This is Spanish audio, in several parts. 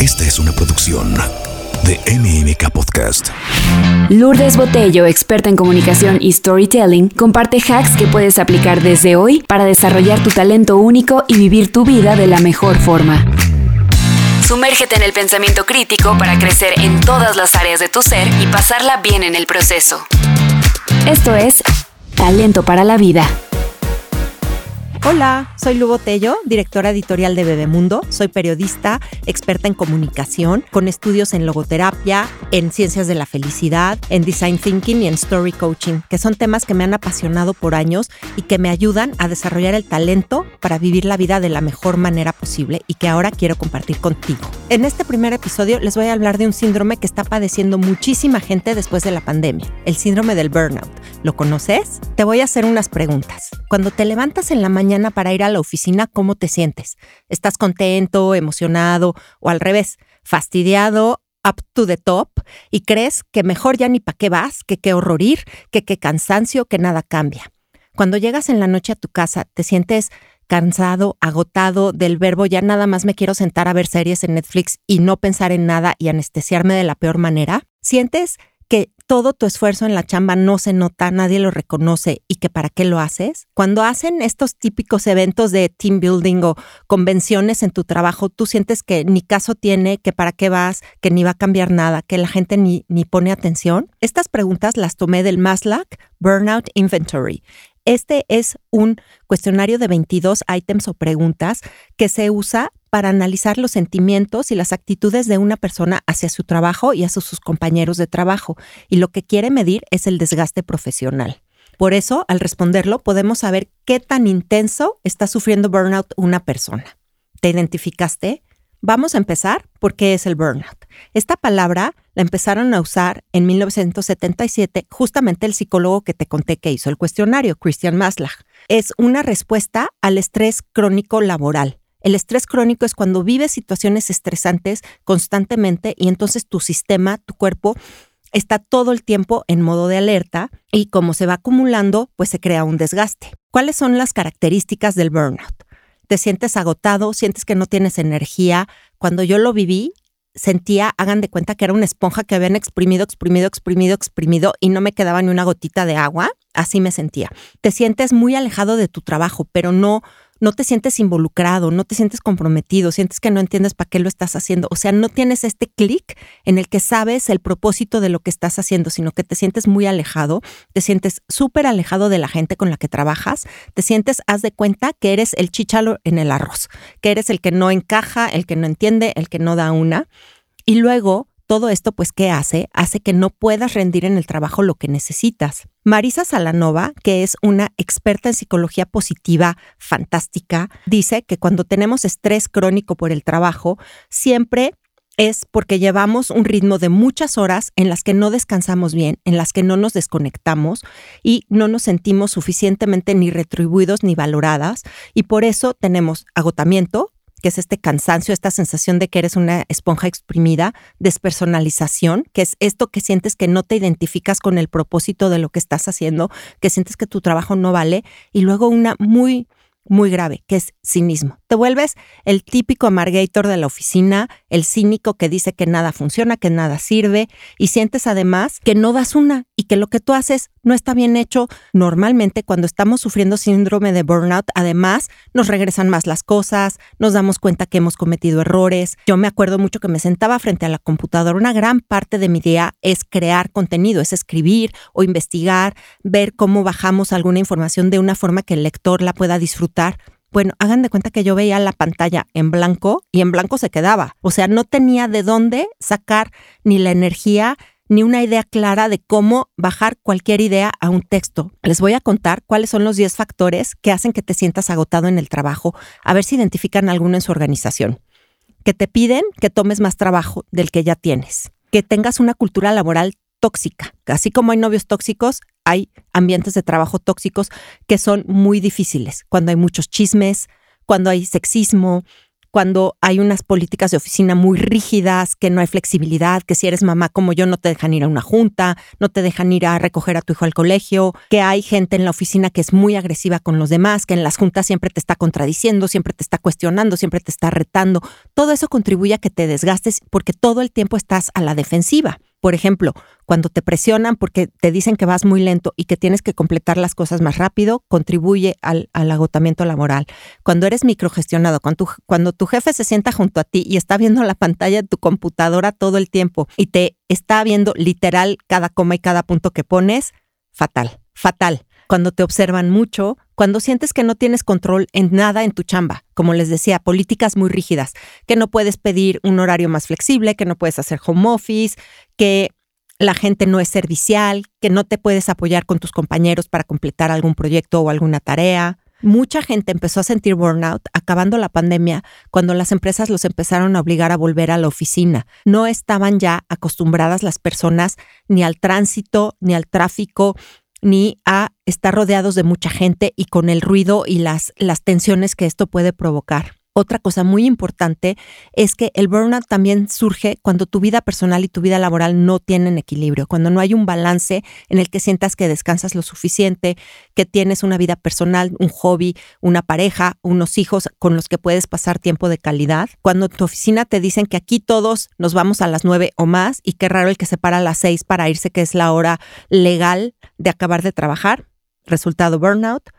Esta es una producción de MMK Podcast. Lourdes Botello, experta en comunicación y storytelling, comparte hacks que puedes aplicar desde hoy para desarrollar tu talento único y vivir tu vida de la mejor forma. Sumérgete en el pensamiento crítico para crecer en todas las áreas de tu ser y pasarla bien en el proceso. Esto es Talento para la Vida. Hola, soy Lu Botello, directora editorial de Bebemundo. Soy periodista, experta en comunicación, con estudios en logoterapia, en ciencias de la felicidad, en design thinking y en story coaching, que son temas que me han apasionado por años y que me ayudan a desarrollar el talento para vivir la vida de la mejor manera posible y que ahora quiero compartir contigo. En este primer episodio les voy a hablar de un síndrome que está padeciendo muchísima gente después de la pandemia, el síndrome del burnout. ¿Lo conoces? Te voy a hacer unas preguntas. Cuando te levantas en la mañana, para ir a la oficina, ¿cómo te sientes? ¿Estás contento, emocionado o al revés, fastidiado, up to the top y crees que mejor ya ni para qué vas, que qué horror ir, que qué cansancio, que nada cambia? Cuando llegas en la noche a tu casa, te sientes cansado, agotado del verbo ya nada más me quiero sentar a ver series en Netflix y no pensar en nada y anestesiarme de la peor manera? ¿Sientes todo tu esfuerzo en la chamba no se nota, nadie lo reconoce y que para qué lo haces. Cuando hacen estos típicos eventos de team building o convenciones en tu trabajo, tú sientes que ni caso tiene, que para qué vas, que ni va a cambiar nada, que la gente ni, ni pone atención. Estas preguntas las tomé del Maslach Burnout Inventory. Este es un cuestionario de 22 ítems o preguntas que se usa para analizar los sentimientos y las actitudes de una persona hacia su trabajo y hacia sus compañeros de trabajo. Y lo que quiere medir es el desgaste profesional. Por eso, al responderlo, podemos saber qué tan intenso está sufriendo burnout una persona. ¿Te identificaste? Vamos a empezar por qué es el burnout. Esta palabra la empezaron a usar en 1977 justamente el psicólogo que te conté que hizo el cuestionario, Christian Maslach. Es una respuesta al estrés crónico laboral. El estrés crónico es cuando vives situaciones estresantes constantemente y entonces tu sistema, tu cuerpo, está todo el tiempo en modo de alerta y como se va acumulando, pues se crea un desgaste. ¿Cuáles son las características del burnout? Te sientes agotado, sientes que no tienes energía. Cuando yo lo viví, sentía, hagan de cuenta que era una esponja que habían exprimido, exprimido, exprimido, exprimido y no me quedaba ni una gotita de agua. Así me sentía. Te sientes muy alejado de tu trabajo, pero no no te sientes involucrado, no te sientes comprometido, sientes que no entiendes para qué lo estás haciendo. O sea, no tienes este clic en el que sabes el propósito de lo que estás haciendo, sino que te sientes muy alejado, te sientes súper alejado de la gente con la que trabajas, te sientes, haz de cuenta que eres el chichalo en el arroz, que eres el que no encaja, el que no entiende, el que no da una. Y luego todo esto, pues, ¿qué hace? Hace que no puedas rendir en el trabajo lo que necesitas. Marisa Salanova, que es una experta en psicología positiva fantástica, dice que cuando tenemos estrés crónico por el trabajo, siempre es porque llevamos un ritmo de muchas horas en las que no descansamos bien, en las que no nos desconectamos y no nos sentimos suficientemente ni retribuidos ni valoradas y por eso tenemos agotamiento, que es este cansancio, esta sensación de que eres una esponja exprimida, despersonalización, que es esto que sientes que no te identificas con el propósito de lo que estás haciendo, que sientes que tu trabajo no vale, y luego una muy muy grave, que es cinismo. Te vuelves el típico amargator de la oficina, el cínico que dice que nada funciona, que nada sirve, y sientes además que no das una y que lo que tú haces no está bien hecho. Normalmente cuando estamos sufriendo síndrome de burnout, además nos regresan más las cosas, nos damos cuenta que hemos cometido errores. Yo me acuerdo mucho que me sentaba frente a la computadora. Una gran parte de mi día es crear contenido, es escribir o investigar, ver cómo bajamos alguna información de una forma que el lector la pueda disfrutar. Bueno, hagan de cuenta que yo veía la pantalla en blanco y en blanco se quedaba. O sea, no tenía de dónde sacar ni la energía ni una idea clara de cómo bajar cualquier idea a un texto. Les voy a contar cuáles son los 10 factores que hacen que te sientas agotado en el trabajo, a ver si identifican alguno en su organización. Que te piden que tomes más trabajo del que ya tienes. Que tengas una cultura laboral tóxica. Así como hay novios tóxicos, hay ambientes de trabajo tóxicos que son muy difíciles. Cuando hay muchos chismes, cuando hay sexismo, cuando hay unas políticas de oficina muy rígidas, que no hay flexibilidad, que si eres mamá como yo no te dejan ir a una junta, no te dejan ir a recoger a tu hijo al colegio, que hay gente en la oficina que es muy agresiva con los demás, que en las juntas siempre te está contradiciendo, siempre te está cuestionando, siempre te está retando. Todo eso contribuye a que te desgastes porque todo el tiempo estás a la defensiva. Por ejemplo, cuando te presionan porque te dicen que vas muy lento y que tienes que completar las cosas más rápido, contribuye al, agotamiento laboral. Cuando eres microgestionado, cuando tu, cuando tu jefe se sienta junto a ti y está viendo la pantalla de tu computadora todo el tiempo y te está viendo literal cada coma y cada punto que pones, fatal, fatal. Cuando te observan mucho, cuando sientes que no tienes control en nada en tu chamba, como les decía, políticas muy rígidas, que no puedes pedir un horario más flexible, que no puedes hacer home office, que la gente no es servicial, que no te puedes apoyar con tus compañeros para completar algún proyecto o alguna tarea. Mucha gente empezó a sentir burnout acabando la pandemia cuando las empresas los empezaron a obligar a volver a la oficina. No estaban ya acostumbradas las personas ni al tránsito, ni al tráfico, ni a estar rodeados de mucha gente y con el ruido y las, las tensiones que esto puede provocar. Otra cosa muy importante es que el burnout también surge cuando tu vida personal y tu vida laboral no tienen equilibrio, cuando no hay un balance en el que sientas que descansas lo suficiente, que tienes una vida personal, un hobby, una pareja, unos hijos con los que puedes pasar tiempo de calidad. Cuando en tu oficina te dicen que aquí todos nos vamos a las nueve o más y qué raro el que se para a las seis para irse, que es la hora legal de acabar de trabajar, resultado burnout.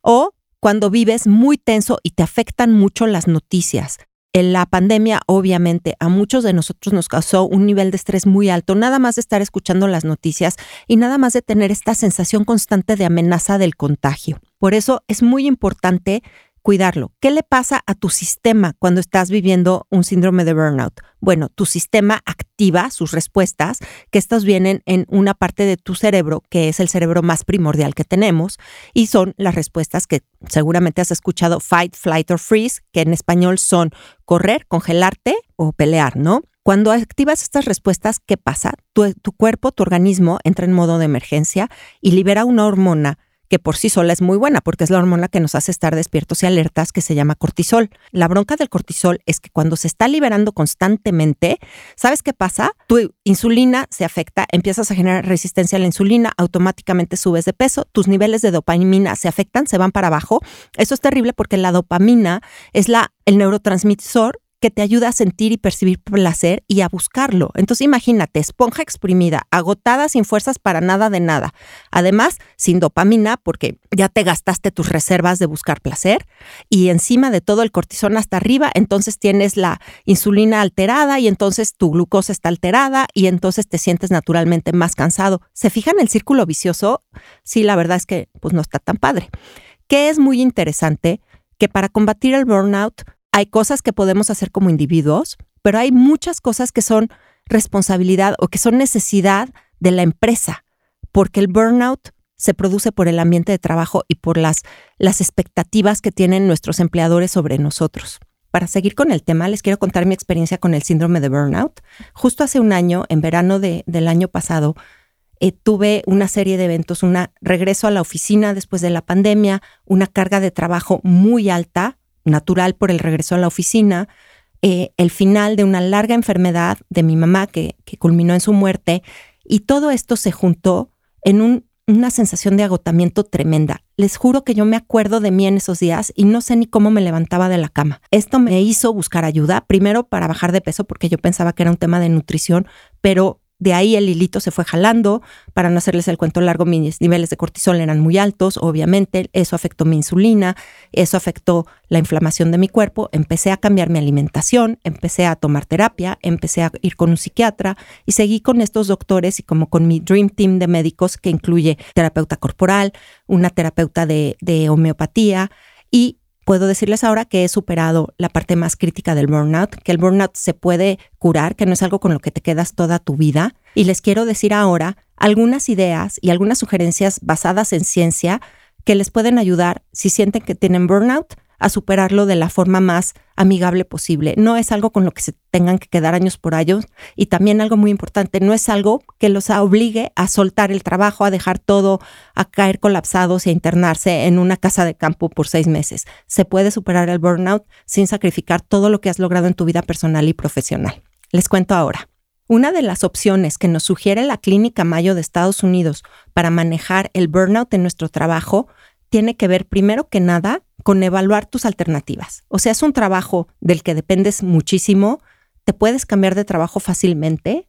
O cuando vives muy tenso y te afectan mucho las noticias. En la pandemia, obviamente, a muchos de nosotros nos causó un nivel de estrés muy alto, nada más de estar escuchando las noticias y nada más de tener esta sensación constante de amenaza del contagio. Por eso es muy importante cuidarlo. ¿Qué le pasa a tu sistema cuando estás viviendo un síndrome de burnout? Bueno, tu sistema activa sus respuestas, que estas vienen en una parte de tu cerebro, que es el cerebro más primordial que tenemos, y son las respuestas que seguramente has escuchado, fight, flight or freeze, que en español son correr, congelarte o pelear, ¿no? Cuando activas estas respuestas, ¿qué pasa? Tu, tu cuerpo, tu organismo entra en modo de emergencia y libera una hormona que por sí sola es muy buena porque es la hormona que nos hace estar despiertos y alertas que se llama cortisol. La bronca del cortisol es que cuando se está liberando constantemente, ¿sabes qué pasa? Tu insulina se afecta, empiezas a generar resistencia a la insulina, automáticamente subes de peso, tus niveles de dopamina se afectan, se van para abajo. Eso es terrible porque la dopamina es la el neurotransmisor que te ayuda a sentir y percibir placer y a buscarlo. Entonces imagínate, esponja exprimida, agotada sin fuerzas para nada de nada. Además, sin dopamina porque ya te gastaste tus reservas de buscar placer y encima de todo el cortisol hasta arriba, entonces tienes la insulina alterada y entonces tu glucosa está alterada y entonces te sientes naturalmente más cansado. ¿Se fijan el círculo vicioso? Sí, la verdad es que pues no está tan padre. Que es muy interesante que para combatir el burnout hay cosas que podemos hacer como individuos, pero hay muchas cosas que son responsabilidad o que son necesidad de la empresa, porque el burnout se produce por el ambiente de trabajo y por las, las expectativas que tienen nuestros empleadores sobre nosotros. Para seguir con el tema, les quiero contar mi experiencia con el síndrome de burnout. Justo hace un año, en verano del año pasado, eh, tuve una serie de eventos, un regreso a la oficina después de la pandemia, una carga de trabajo muy alta, natural por el regreso a la oficina, eh, el final de una larga enfermedad de mi mamá que, culminó en su muerte, y todo esto se juntó en una sensación de agotamiento tremenda. Les juro que yo me acuerdo de mí en esos días y no sé ni cómo me levantaba de la cama. Esto me hizo buscar ayuda, primero para bajar de peso porque yo pensaba que era un tema de nutrición, pero de ahí el hilito se fue jalando. Para no hacerles el cuento largo, mis niveles de cortisol eran muy altos, obviamente. Eso afectó mi insulina, eso afectó la inflamación de mi cuerpo. Empecé a cambiar mi alimentación, empecé a tomar terapia, empecé a ir con un psiquiatra y seguí con estos doctores y como con mi Dream Team de médicos que incluye terapeuta corporal, una terapeuta de, de homeopatía y puedo decirles ahora que he superado la parte más crítica del burnout, que el burnout se puede curar, que no es algo con lo que te quedas toda tu vida. Y les quiero decir ahora algunas ideas y algunas sugerencias basadas en ciencia que les pueden ayudar si sienten que tienen burnout a superarlo de la forma más amigable posible. No es algo con lo que se tengan que quedar años por años y también algo muy importante, no es algo que los obligue a soltar el trabajo, a dejar todo, a caer colapsados y a internarse en una casa de campo por seis meses. Se puede superar el burnout sin sacrificar todo lo que has logrado en tu vida personal y profesional. Les cuento ahora. Una de las opciones que nos sugiere la Clínica Mayo de Estados Unidos para manejar el burnout en nuestro trabajo tiene que ver primero que nada con evaluar tus alternativas. O sea, es un trabajo del que dependes muchísimo, te puedes cambiar de trabajo fácilmente,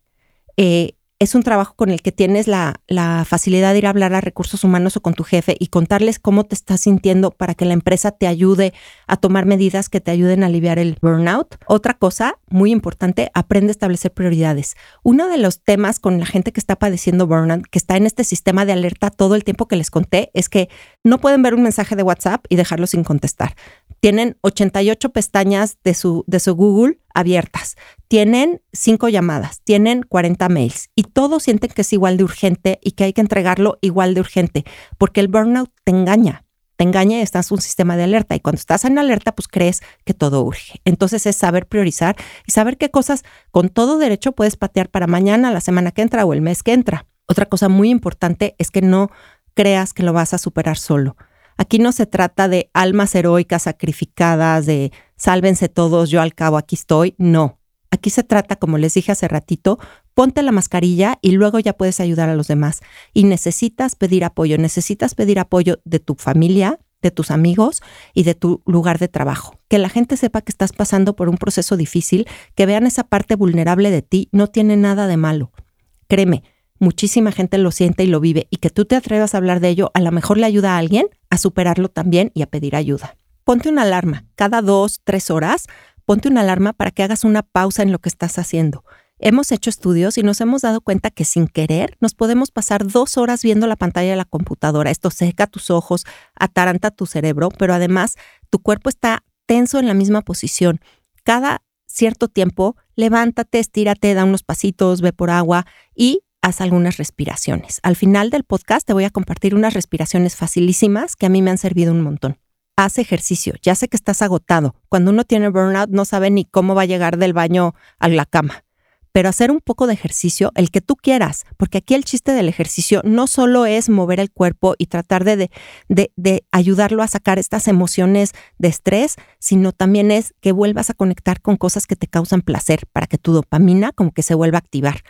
eh, es un trabajo con el que tienes la, facilidad de ir a hablar a recursos humanos o con tu jefe y contarles cómo te estás sintiendo para que la empresa te ayude a tomar medidas que te ayuden a aliviar el burnout. Otra cosa muy importante, aprende a establecer prioridades. Uno de los temas con la gente que está padeciendo burnout, que está en este sistema de alerta todo el tiempo que les conté, es que no pueden ver un mensaje de WhatsApp y dejarlo sin contestar tienen 88 pestañas de su, de su Google abiertas, tienen cinco llamadas, tienen 40 mails y todos sienten que es igual de urgente y que hay que entregarlo igual de urgente, porque el burnout te engaña, te engaña y estás en un sistema de alerta y cuando estás en alerta pues crees que todo urge. Entonces es saber priorizar y saber qué cosas con todo derecho puedes patear para mañana, la semana que entra o el mes que entra. Otra cosa muy importante es que no creas que lo vas a superar solo. Aquí no se trata de almas heroicas sacrificadas, de sálvense todos, yo al cabo aquí estoy. No. Aquí se trata, como les dije hace ratito, ponte la mascarilla y luego ya puedes ayudar a los demás. Y necesitas pedir apoyo, necesitas pedir apoyo de tu familia, de tus amigos y de tu lugar de trabajo. Que la gente sepa que estás pasando por un proceso difícil, que vean esa parte vulnerable de ti, no tiene nada de malo. Créeme, muchísima gente lo siente y lo vive y que tú te atrevas a hablar de ello, a lo mejor le ayuda a alguien a superarlo también y a pedir ayuda. Ponte una alarma cada dos, tres horas, ponte una alarma para que hagas una pausa en lo que estás haciendo. Hemos hecho estudios y nos hemos dado cuenta que sin querer nos podemos pasar dos horas viendo la pantalla de la computadora. Esto seca tus ojos, ataranta tu cerebro, pero además tu cuerpo está tenso en la misma posición. Cada cierto tiempo, levántate, estírate, da unos pasitos, ve por agua y haz algunas respiraciones. Al final del podcast te voy a compartir unas respiraciones facilísimas que a mí me han servido un montón. Haz ejercicio. Ya sé que estás agotado. Cuando uno tiene burnout no sabe ni cómo va a llegar del baño a la cama. Pero hacer un poco de ejercicio, el que tú quieras, porque aquí el chiste del ejercicio no solo es mover el cuerpo y tratar de, de, de ayudarlo a sacar estas emociones de estrés, sino también es que vuelvas a conectar con cosas que te causan placer para que tu dopamina como que se vuelva a activar.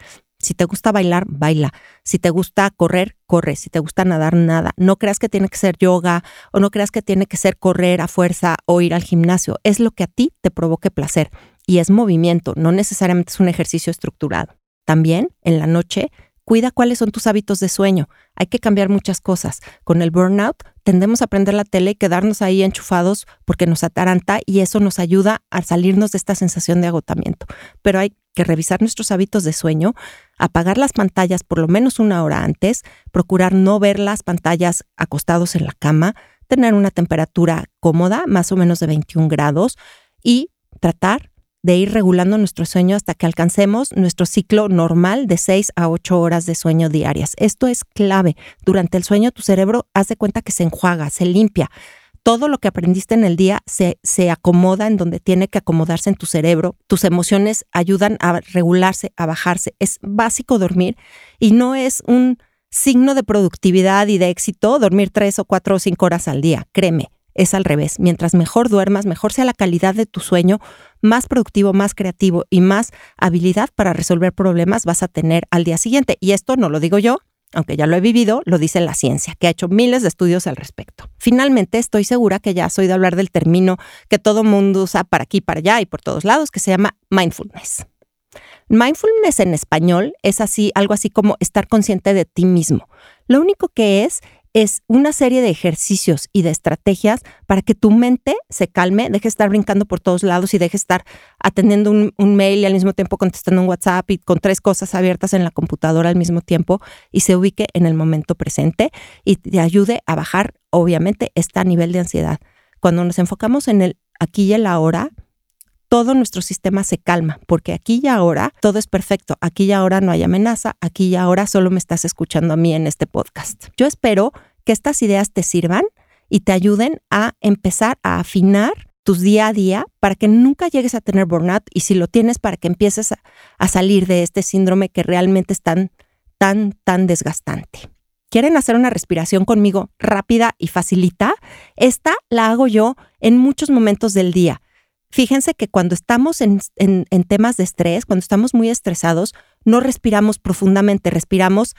Si te gusta bailar, baila. Si te gusta correr, corre. Si te gusta nadar, nada. No creas que tiene que ser yoga o no creas que tiene que ser correr a fuerza o ir al gimnasio. Es lo que a ti te provoque placer. Y es movimiento, no necesariamente es un ejercicio estructurado. También en la noche, cuida cuáles son tus hábitos de sueño. Hay que cambiar muchas cosas. Con el burnout tendemos a prender la tele y quedarnos ahí enchufados porque nos ataranta y eso nos ayuda a salirnos de esta sensación de agotamiento. Pero hay que revisar nuestros hábitos de sueño, apagar las pantallas por lo menos una hora antes, procurar no ver las pantallas acostados en la cama, tener una temperatura cómoda, más o menos de 21 grados, y tratar de ir regulando nuestro sueño hasta que alcancemos nuestro ciclo normal de 6 a 8 horas de sueño diarias. Esto es clave. Durante el sueño tu cerebro hace cuenta que se enjuaga, se limpia todo lo que aprendiste en el día se, se acomoda en donde tiene que acomodarse en tu cerebro. Tus emociones ayudan a regularse, a bajarse. Es básico dormir y no es un signo de productividad y de éxito dormir tres o cuatro o cinco horas al día. Créeme, es al revés. Mientras mejor duermas, mejor sea la calidad de tu sueño, más productivo, más creativo y más habilidad para resolver problemas vas a tener al día siguiente. Y esto no lo digo yo, aunque ya lo he vivido, lo dice la ciencia, que ha hecho miles de estudios al respecto. Finalmente, estoy segura que ya has oído hablar del término que todo mundo usa para aquí, para allá y por todos lados, que se llama mindfulness. Mindfulness en español es así, algo así como estar consciente de ti mismo. Lo único que es es una serie de ejercicios y de estrategias para que tu mente se calme, deje de estar brincando por todos lados y deje de estar atendiendo un, mail y al mismo tiempo contestando un WhatsApp y con tres cosas abiertas en la computadora al mismo tiempo y se ubique en el momento presente y te ayude a bajar, obviamente, este nivel de ansiedad. Cuando nos enfocamos en el aquí y el ahora, todo nuestro sistema se calma, porque aquí y ahora todo es perfecto, aquí y ahora no hay amenaza, aquí y ahora solo me estás escuchando a mí en este podcast. Yo espero que estas ideas te sirvan y te ayuden a empezar a afinar tus día a día para que nunca llegues a tener burnout y si lo tienes para que empieces a, salir de este síndrome que realmente es tan, tan, tan desgastante. ¿Quieren hacer una respiración conmigo rápida y facilita? Esta la hago yo en muchos momentos del día. Fíjense que cuando estamos en, en temas de estrés, cuando estamos muy estresados, no respiramos profundamente, respiramos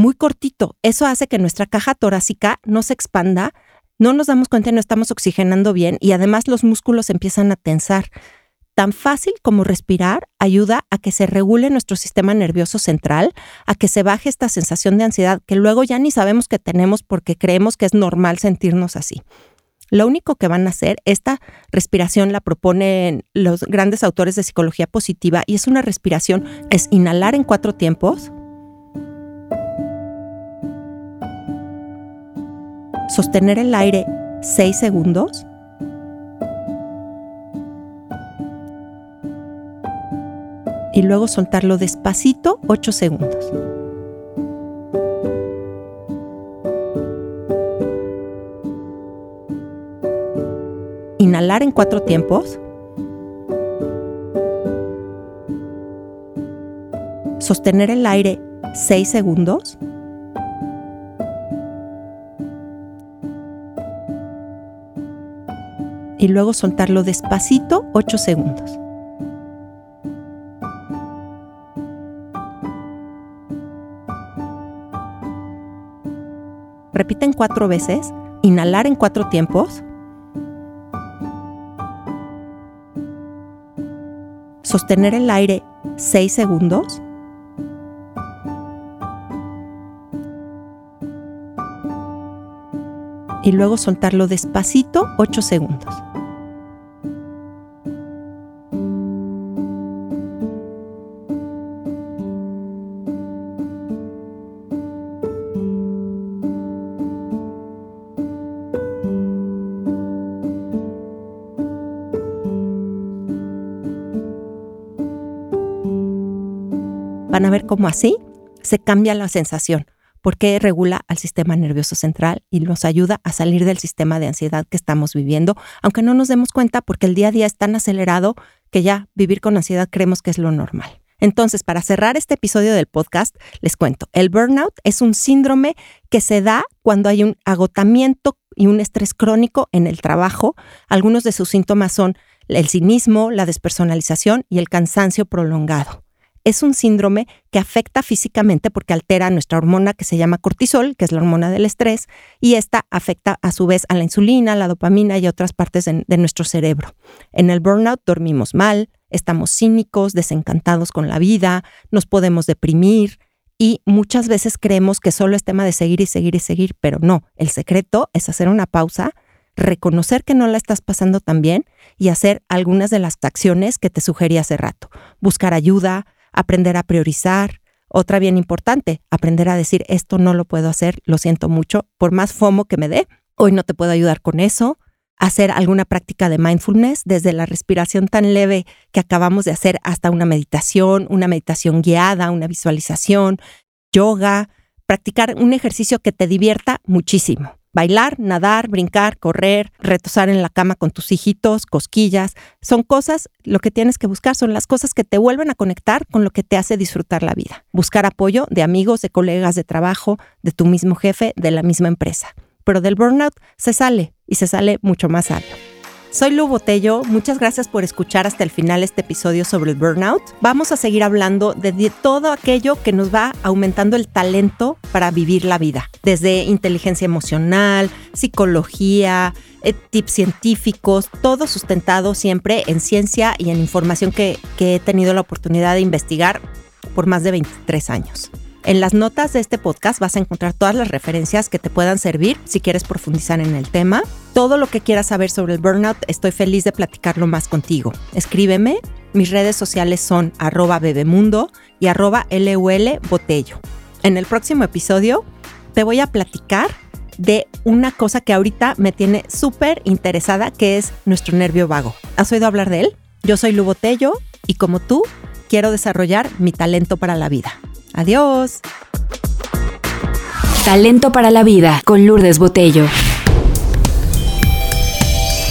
muy cortito. Eso hace que nuestra caja torácica no se expanda, no nos damos cuenta y no estamos oxigenando bien y además los músculos empiezan a tensar. Tan fácil como respirar ayuda a que se regule nuestro sistema nervioso central, a que se baje esta sensación de ansiedad que luego ya ni sabemos que tenemos porque creemos que es normal sentirnos así. Lo único que van a hacer, esta respiración la proponen los grandes autores de psicología positiva y es una respiración, es inhalar en cuatro tiempos, sostener el aire 6 segundos, y luego soltarlo despacito 8 segundos. Inhalar en cuatro tiempos. Sostener el aire 6 segundos. y luego soltarlo despacito 8 segundos. Repiten cuatro veces, inhalar en cuatro tiempos, sostener el aire 6 segundos, y luego soltarlo despacito 8 segundos. Van a ver cómo así se cambia la sensación, porque regula al sistema nervioso central y nos ayuda a salir del sistema de ansiedad que estamos viviendo, aunque no nos demos cuenta porque el día a día es tan acelerado que ya vivir con ansiedad creemos que es lo normal. Entonces, para cerrar este episodio del podcast, les cuento, el burnout es un síndrome que se da cuando hay un agotamiento y un estrés crónico en el trabajo. Algunos de sus síntomas son el cinismo, la despersonalización y el cansancio prolongado es un síndrome que afecta físicamente porque altera nuestra hormona que se llama cortisol, que es la hormona del estrés, y esta afecta a su vez a la insulina, la dopamina y otras partes de, nuestro cerebro. En el burnout dormimos mal, estamos cínicos, desencantados con la vida, nos podemos deprimir y muchas veces creemos que solo es tema de seguir y seguir y seguir, pero no, el secreto es hacer una pausa reconocer que no la estás pasando tan bien y hacer algunas de las acciones que te sugerí hace rato. Buscar ayuda, aprender a priorizar. Otra bien importante, aprender a decir, esto no lo puedo hacer, lo siento mucho, por más FOMO que me dé, hoy no te puedo ayudar con eso. Hacer alguna práctica de mindfulness, desde la respiración tan leve que acabamos de hacer hasta una meditación, una meditación guiada, una visualización, yoga, practicar un ejercicio que te divierta muchísimo. Bailar, nadar, brincar, correr, retosar en la cama con tus hijitos, cosquillas, son cosas, lo que tienes que buscar son las cosas que te vuelven a conectar con lo que te hace disfrutar la vida. Buscar apoyo de amigos, de colegas de trabajo, de tu mismo jefe, de la misma empresa. Pero del burnout se sale y se sale mucho más sabio. Soy Lu Botello, muchas gracias por escuchar hasta el final este episodio sobre el burnout. Vamos a seguir hablando de todo aquello que nos va aumentando el talento para vivir la vida, desde inteligencia emocional, psicología, eh, tips científicos, todo sustentado siempre en ciencia y en información que, que he tenido la oportunidad de investigar por más de 23 años. En las notas de este podcast vas a encontrar todas las referencias que te puedan servir si quieres profundizar en el tema. Todo lo que quieras saber sobre el burnout, estoy feliz de platicarlo más contigo. Escríbeme. Mis redes sociales son arroba bebemundo y arroba LUL botello. En el próximo episodio te voy a platicar de una cosa que ahorita me tiene súper interesada, que es nuestro nervio vago. ¿Has oído hablar de él? Yo soy Lu Botello y como tú, quiero desarrollar mi talento para la vida. Adiós. Talento para la vida con Lourdes Botello.